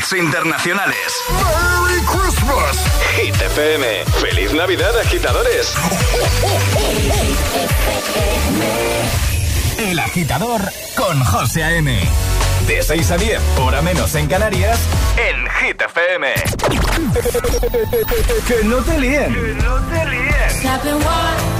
hits internacionales. ¡Merry Christmas! Hit FM. ¡Feliz Navidad, agitadores! El agitador con José A.M. De 6 a 10, hora menos en Canarias, en Hit FM. que no te líen. Que no te líen.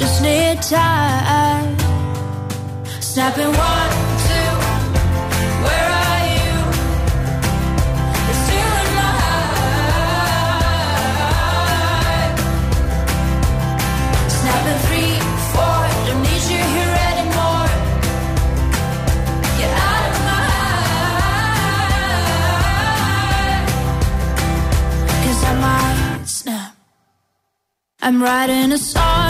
just need time. Snapping one, two, where are you? Still in three, four, don't need you here anymore. Get out of my I might snap. I'm writing a song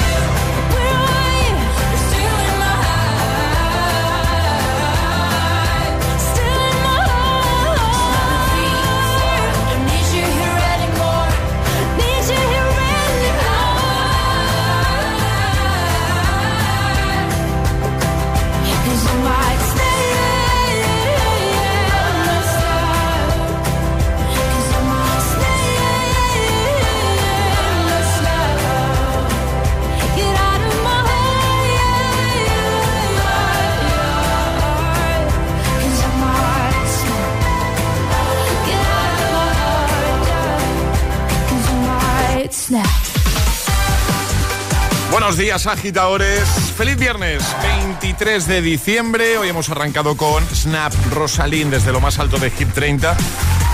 Buenos días, agitadores. Feliz viernes, 23 de diciembre. Hoy hemos arrancado con Snap Rosalind desde lo más alto de Hip 30.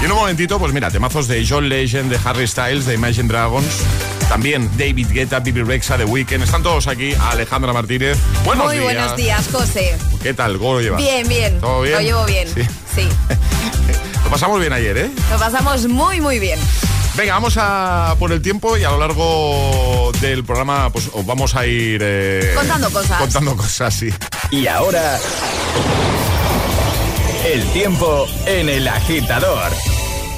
Y en un momentito, pues mira, temazos de John Legend, de Harry Styles, de Imagine Dragons. También David Guetta, Bibi Rexa, The Weeknd. Están todos aquí. Alejandra Martínez. Buenos Muy días. buenos días, José. ¿Qué tal? ¿Cómo lo llevas? Bien, bien. ¿Todo bien? Lo llevo bien. Sí. sí. lo pasamos bien ayer, ¿eh? Lo pasamos muy, muy bien. Venga, vamos a por el tiempo y a lo largo del programa pues os vamos a ir eh, contando cosas. Contando cosas, sí. Y ahora el tiempo en el agitador.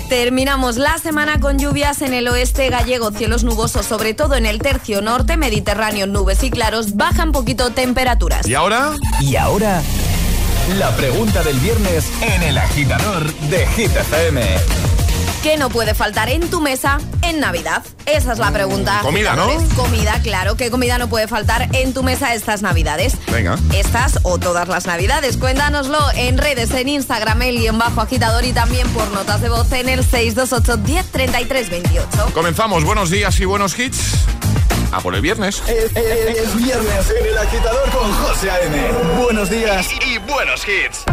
Terminamos la semana con lluvias en el oeste gallego, cielos nubosos, sobre todo en el tercio norte, Mediterráneo, nubes y claros, bajan poquito temperaturas. ¿Y ahora? Y ahora, la pregunta del viernes en el agitador de Hit FM. ¿Qué no puede faltar en tu mesa en Navidad? Esa es la pregunta. Comida, ¿no? Comida, claro. ¿Qué comida no puede faltar en tu mesa estas Navidades? Venga. Estas o todas las Navidades. Cuéntanoslo en redes, en Instagram, el guion bajo agitador y también por notas de voz en el 628 10 28. Comenzamos. Buenos días y buenos hits. A por el viernes. Es, es, es viernes en el agitador con José A.M. Buenos días y, y buenos hits.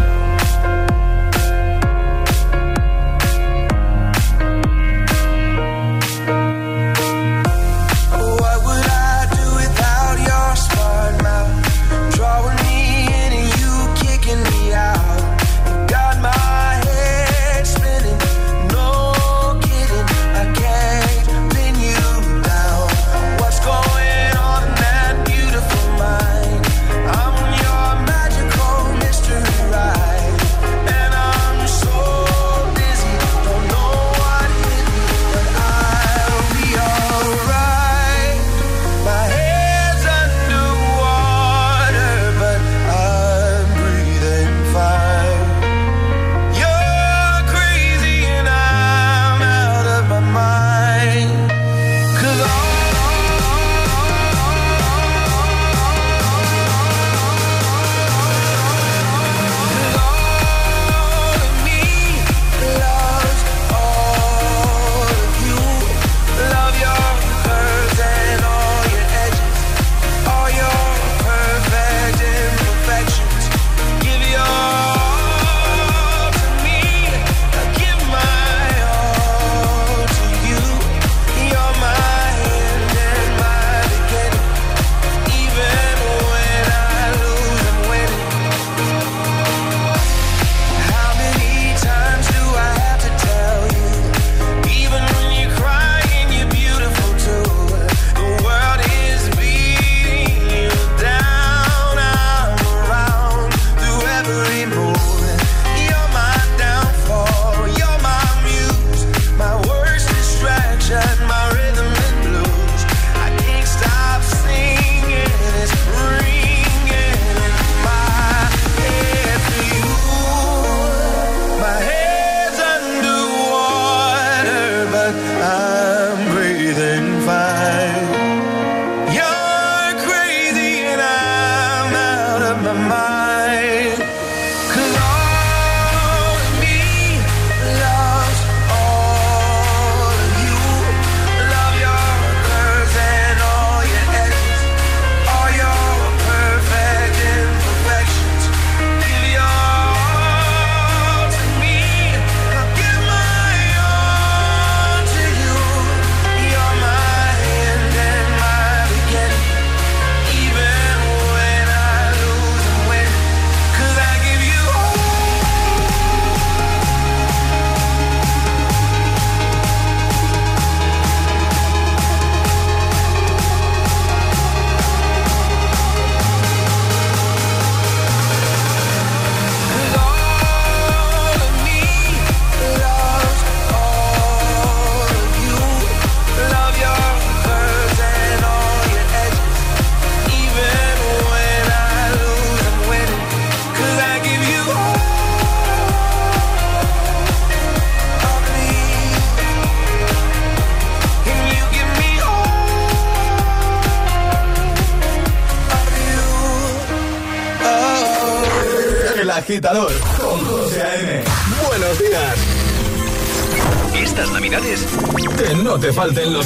Falten los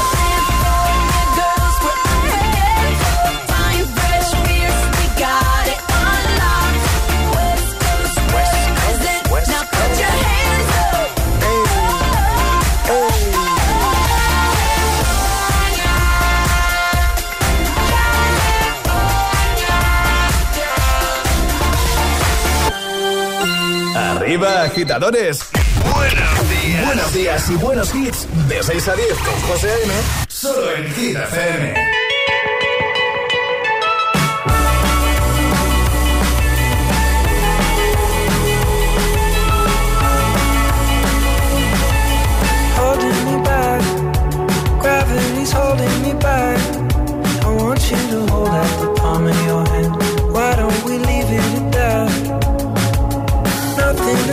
Arriba, agitadores. Buenos días. Buenos días y buenos hits. De 6 a 10 con José A.M. Solo en Hit FM. Gravity's holding me back. I want you to hold out the palm of your hand.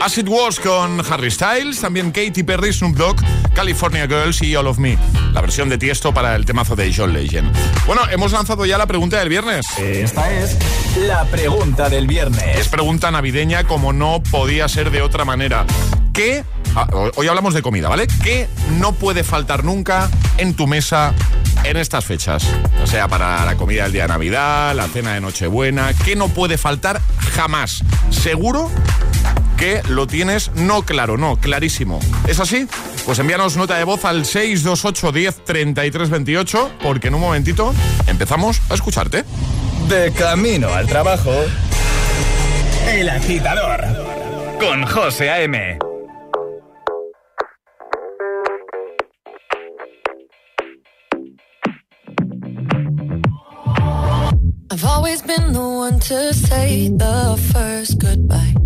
As It Was con Harry Styles, también Katy Perry, Snoop Dogg, California Girls y All of Me, la versión de Tiesto para el temazo de John Legend. Bueno, hemos lanzado ya la pregunta del viernes. Esta es la pregunta del Es viernes. pregunta navideña como no podía ser de otra manera. ¿Qué? ah, hoy hablamos de comida, ¿vale? ¿Qué no puede faltar nunca en tu mesa en estas fechas? O sea, para la comida del día de Navidad, la cena de Nochebuena. ¿Qué no puede faltar jamás? Seguro que lo tienes no claro, no, clarísimo. ¿Es así? Pues envíanos nota de voz al 628 10 33 28 porque en un momentito empezamos a escucharte. De camino al trabajo. El agitador. Con José A.M. I've always been the one to say the first goodbye.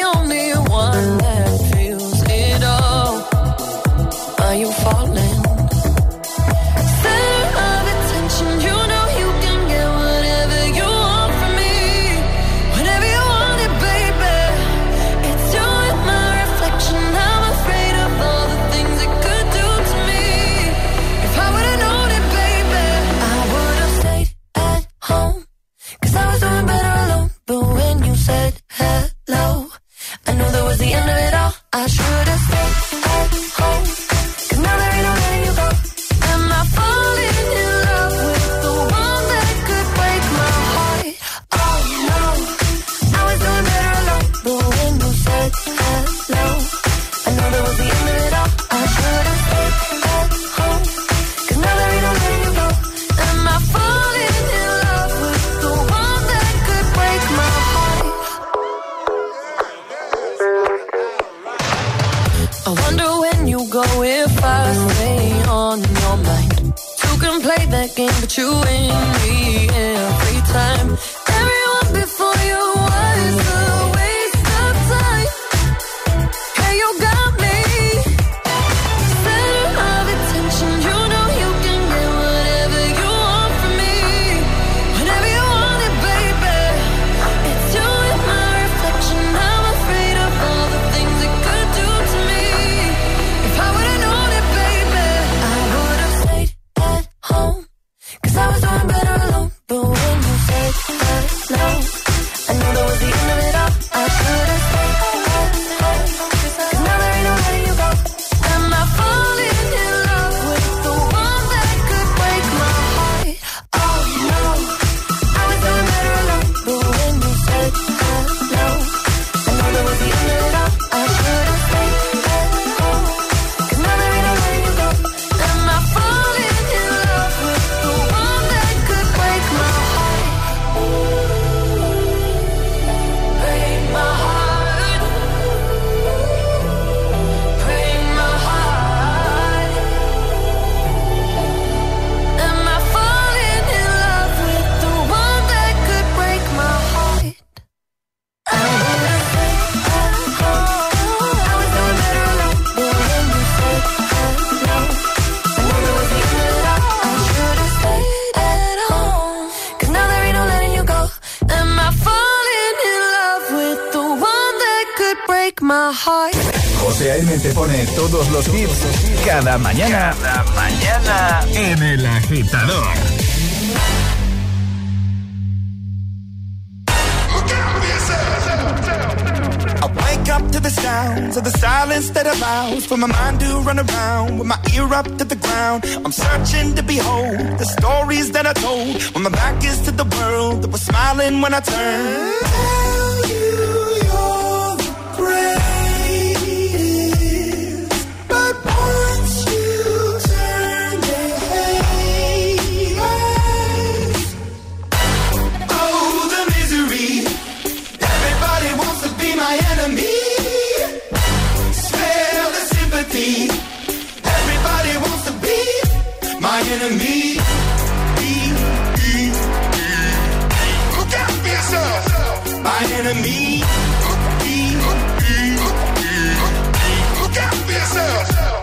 Te pone todos los hits cada mañana. Cada mañana en El Agitador. I wake up to the sounds of the silence that allows for my mind to run around with my ear up to the ground. I'm searching to behold the stories that I told when my back is to the world that was smiling when I turned.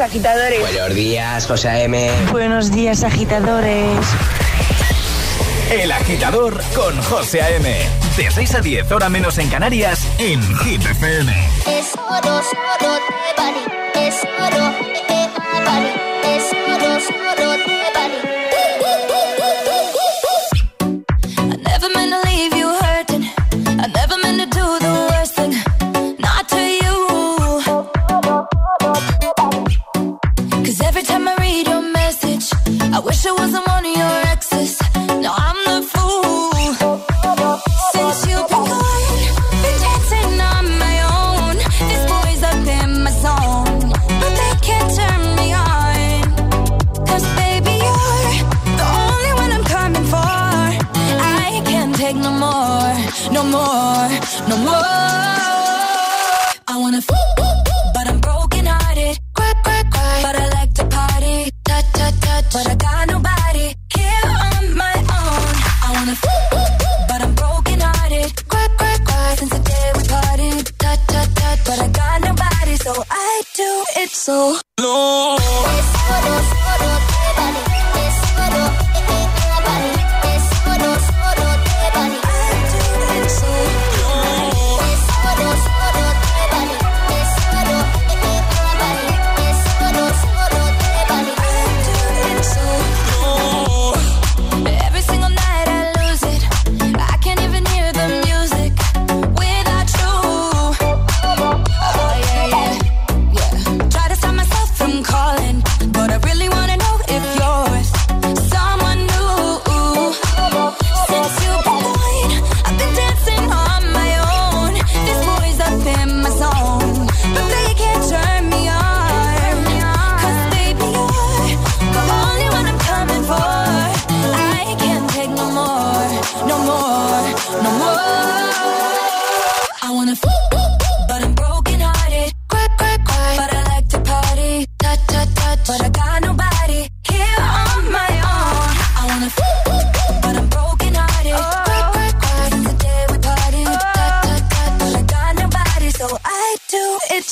Días, agitadores. Buenos días, José A.M. Buenos días, agitadores. El Agitador con José A.M. De 6 a 10, hora menos en Canarias, en Hit FM. Es oro, te vale. Es oro, te vale. Es oro, solo te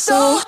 soul.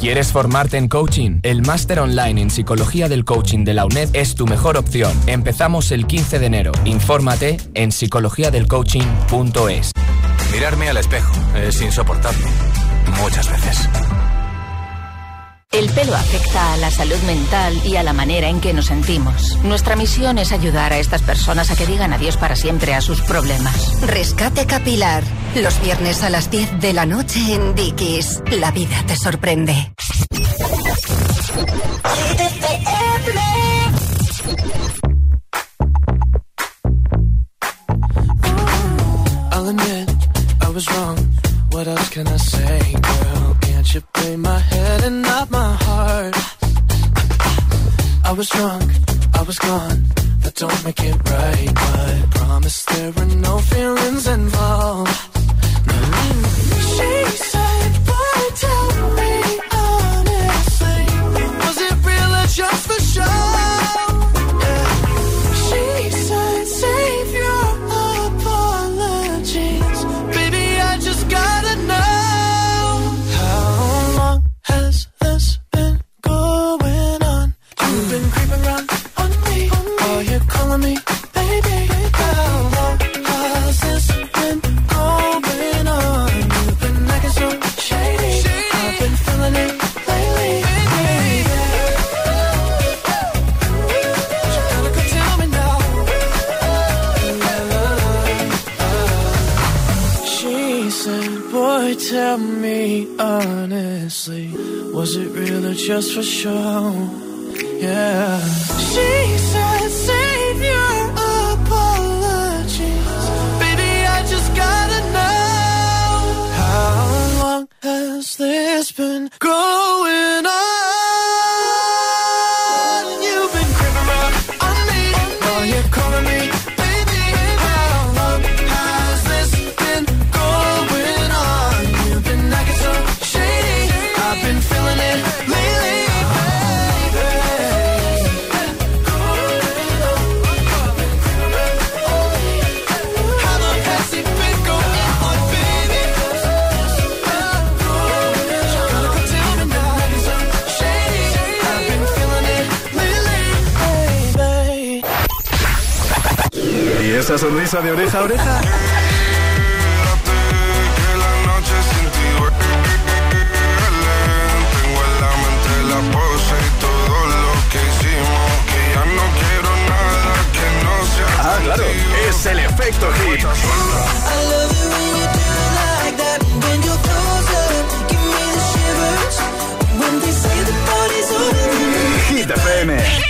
¿Quieres formarte en coaching? El máster online en psicología del coaching de la UNED es tu mejor opción. Empezamos el 15 de enero. Infórmate en psicologiadelcoaching.es. Mirarme al espejo es insoportable. Muchas veces. El pelo afecta a la salud mental y a la manera en que nos sentimos. Nuestra misión es ayudar a estas personas a que digan adiós para siempre a sus problemas. Rescate capilar. Los viernes a las 10 de la noche en Dickies. La vida te sorprende. was drunk, I was gone. That don't make it right, but I promise there were no feelings involved. Just for sure. Nada que no sea Ah, claro, es el efecto hit. Hit FM.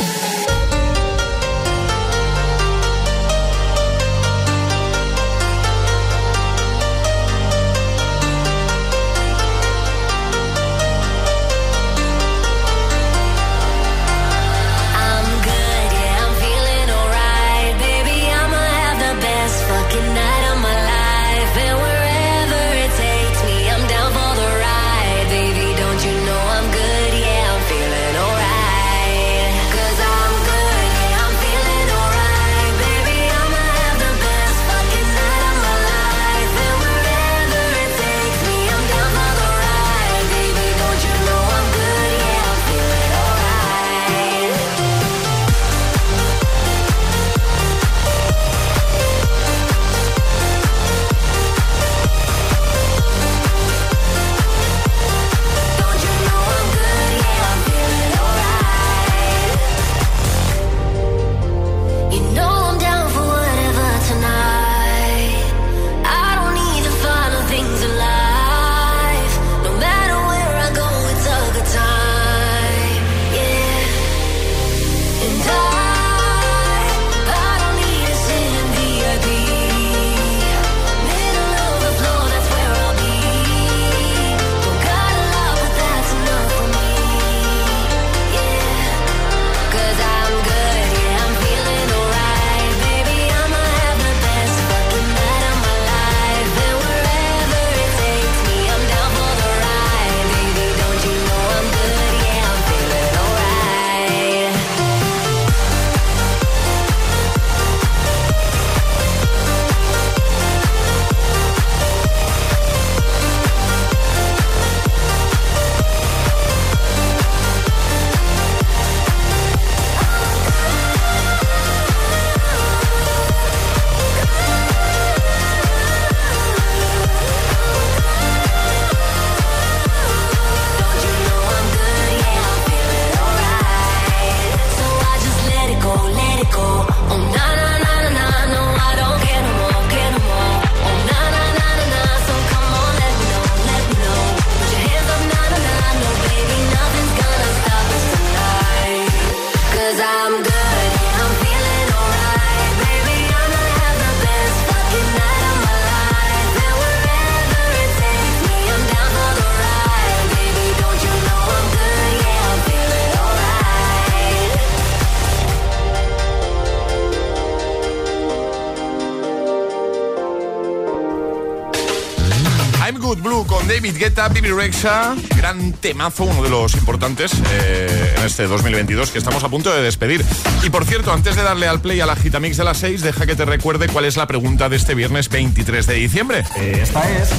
David Guetta, Bibi Rexha. Gran temazo, uno de los importantes eh, en este 2022 que estamos a punto de despedir. Y por cierto, antes de darle al play a la Gitamix de las 6, deja que te recuerde cuál es la pregunta de este viernes 23 de diciembre. Esta es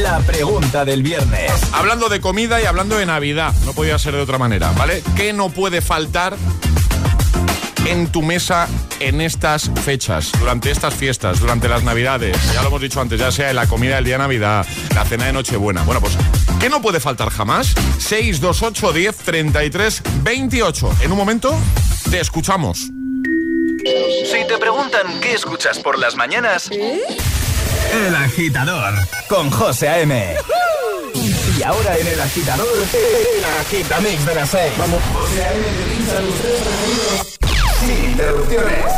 la pregunta del viernes. Hablando de comida y hablando de Navidad, no podía ser de otra manera, ¿vale? ¿Qué no puede faltar en tu mesa en estas fechas, durante estas fiestas, durante las Navidades? Ya lo hemos dicho antes, ya sea en la comida del día de Navidad, la cena de Nochebuena. Bueno, pues, ¿qué no puede faltar jamás? 628 10 33 28. En un momento, te escuchamos. Si te preguntan qué escuchas por las mañanas, El Agitador con José A.M. Y ahora en El Agitador, el Agitamix de las 6. Vamos, José A.M. sin interrupciones.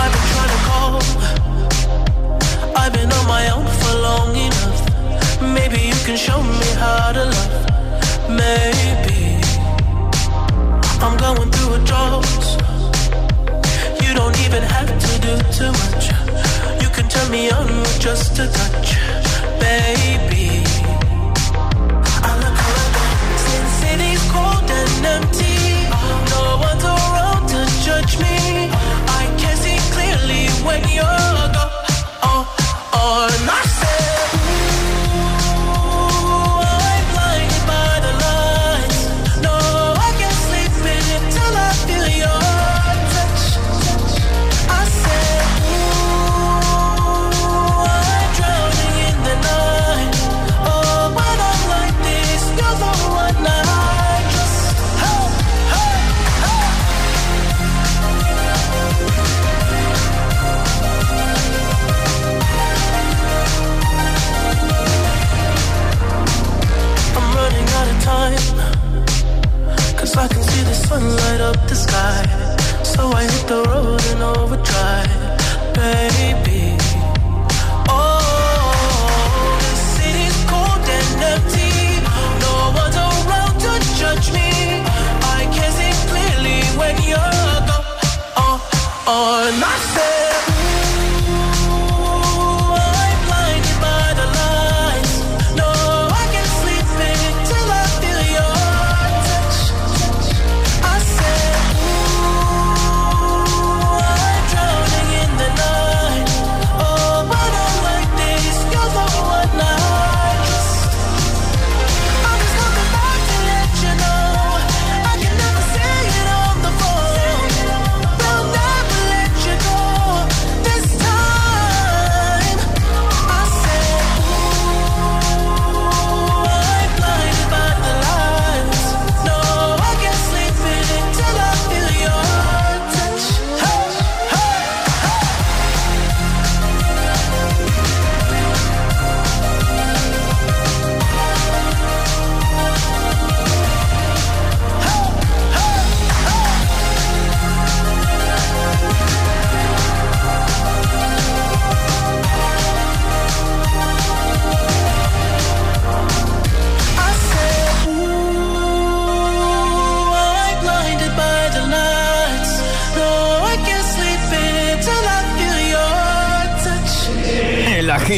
I've been trying to call. I've been on my own for long enough. Maybe you can show me how to love. Maybe I'm going through a drought. You don't even have to do too much. You can turn me on with just a touch, baby. I look around, Since it is cold and empty. No one's around to judge me.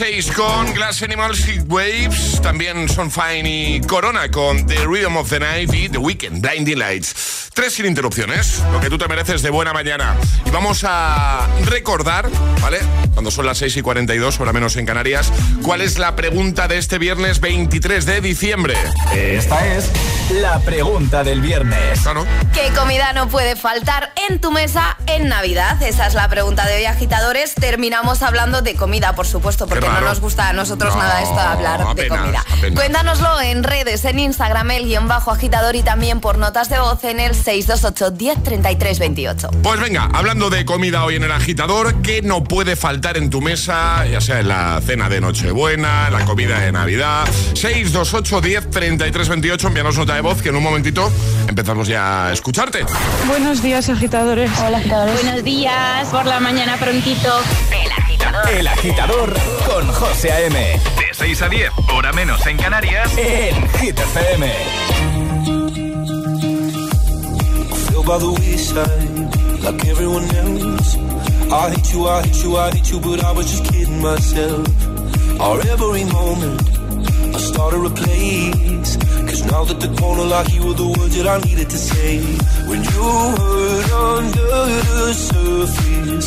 6 con Glass Animals Heat Waves. También son Fine y Corona con The Rhythm of the Night y The Weekend Blinding Lights. Tres sin interrupciones, lo que tú te mereces de buena mañana. Y vamos a recordar, ¿vale? Cuando son las 6 y 42, hora menos en Canarias, ¿cuál es la pregunta de este viernes 23 de diciembre? Esta es la pregunta del viernes. Claro. ¿Qué comida no puede faltar en tu mesa en Navidad? Esa es la pregunta de hoy, agitadores. Terminamos hablando de comida, por supuesto, porque no nos gusta a nosotros No, nada esto de hablar de comida. Cuéntanoslo en redes, en Instagram, el guion bajo agitador y también por notas de voz en el 628 10 33 28. Pues venga, hablando de comida hoy en el agitador, ¿qué no puede faltar en tu mesa? Ya sea en la cena de Nochebuena, en la comida de Navidad. 628 10 33 28, envíanos nota de voz que en un momentito empezamos ya a escucharte. Buenos días, agitadores. Hola, agitadores. Buenos días, por la mañana prontito. El agitador. El agitador con José A.M. De 6 a 10, hora menos en Canarias, en Hit FM. by the wayside like everyone else. I hate you, I hate you, I hate you, but I was just kidding myself. Our every moment, I started a place. Cause now that the corner lock, you were the words that I needed to say. When you hurt under the surface,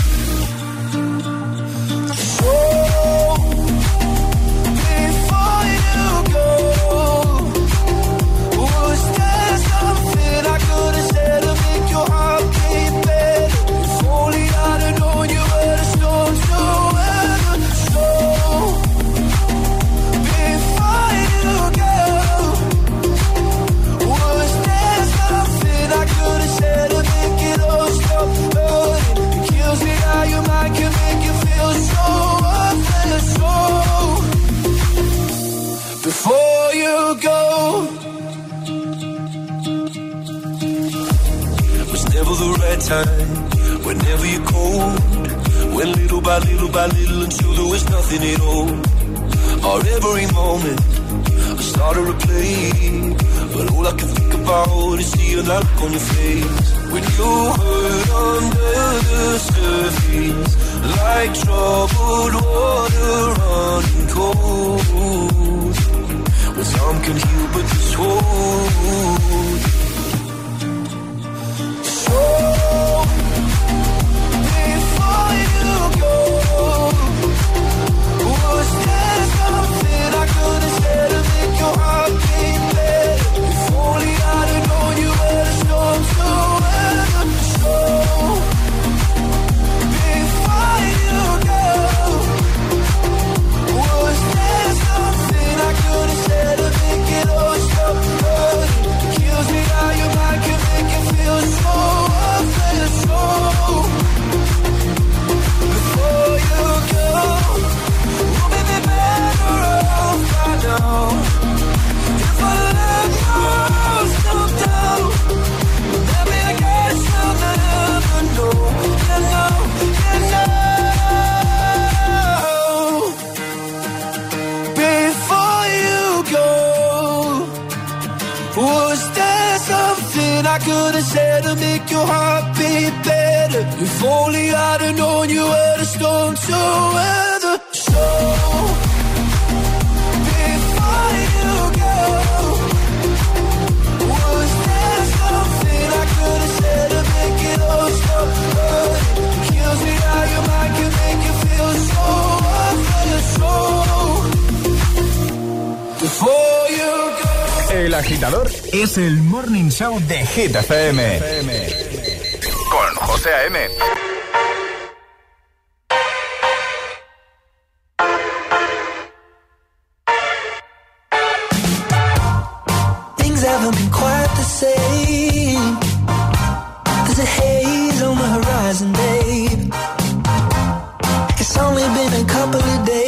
time. Whenever you're cold, when little by little by little until there was nothing at all. Or every moment, I started to play. But all I can think about is seeing that look on your face. When you hurt under show de Hit FM. Con José A.M. Things haven't been quite the same. There's a haze on the horizon, babe. It's only been a couple of days.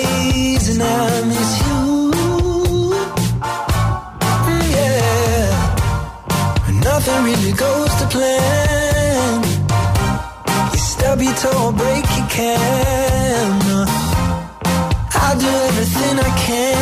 can. I'll do everything I can.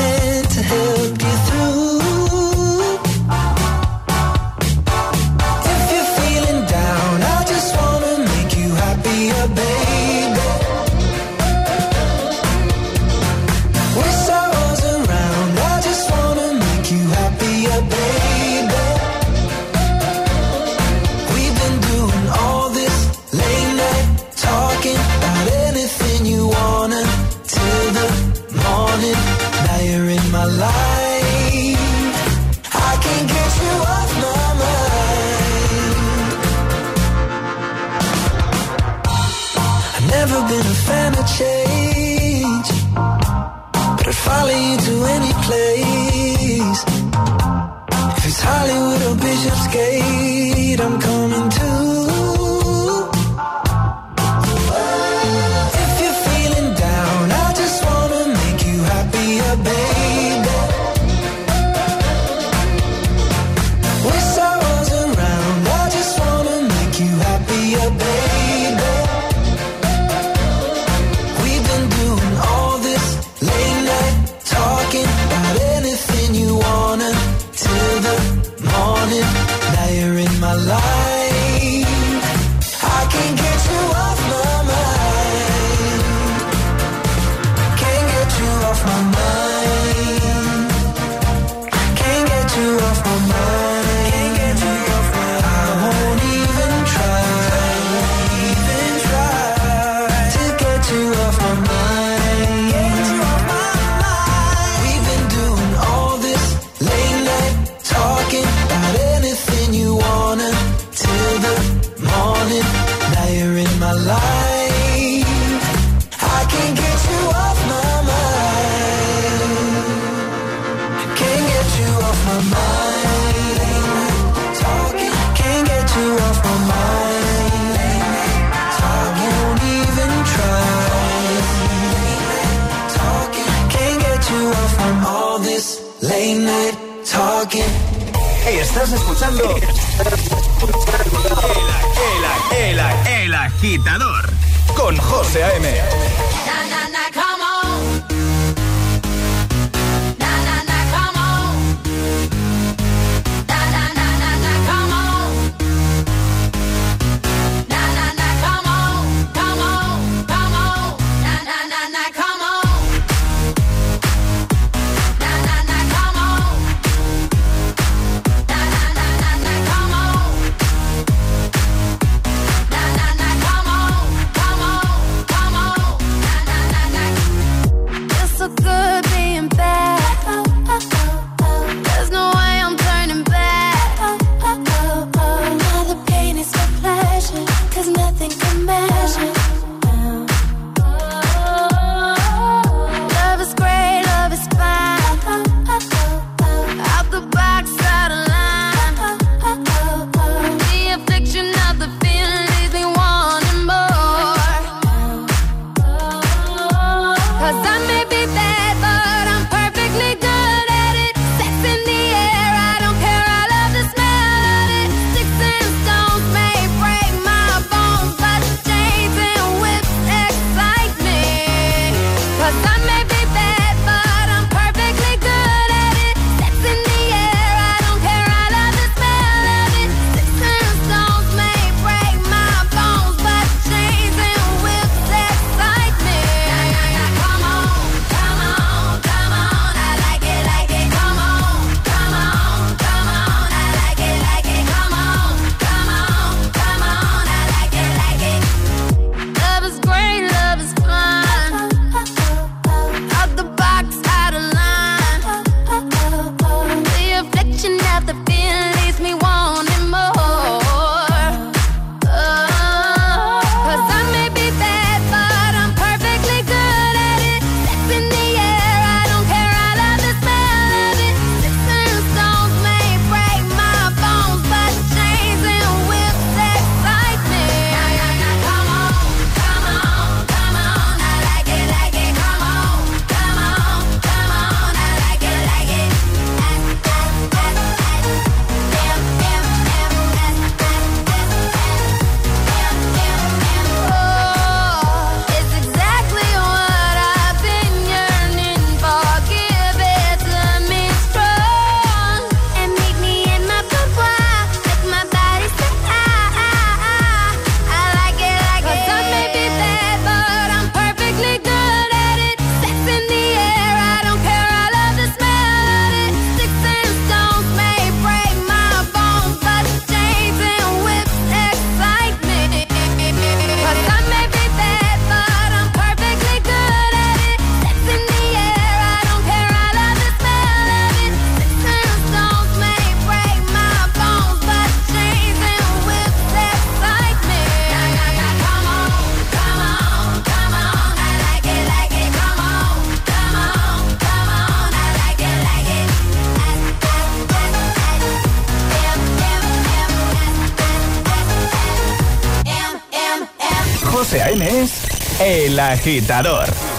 Agitador.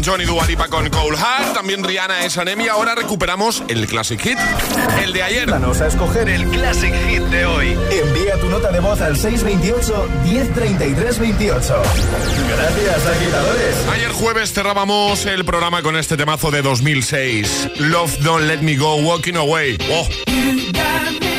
Elton John y Dua Lipa con Cole Hart, también Rihanna es anemia. Ahora recuperamos el Classic Hit, el de ayer. Ayúdanos a escoger el Classic Hit de hoy. Envía tu nota de voz al 628 1033 28. Gracias, agitadores. Ayer jueves cerrábamos el programa con este temazo de 2006, Love Don't Let Me Go Walking Away. Oh.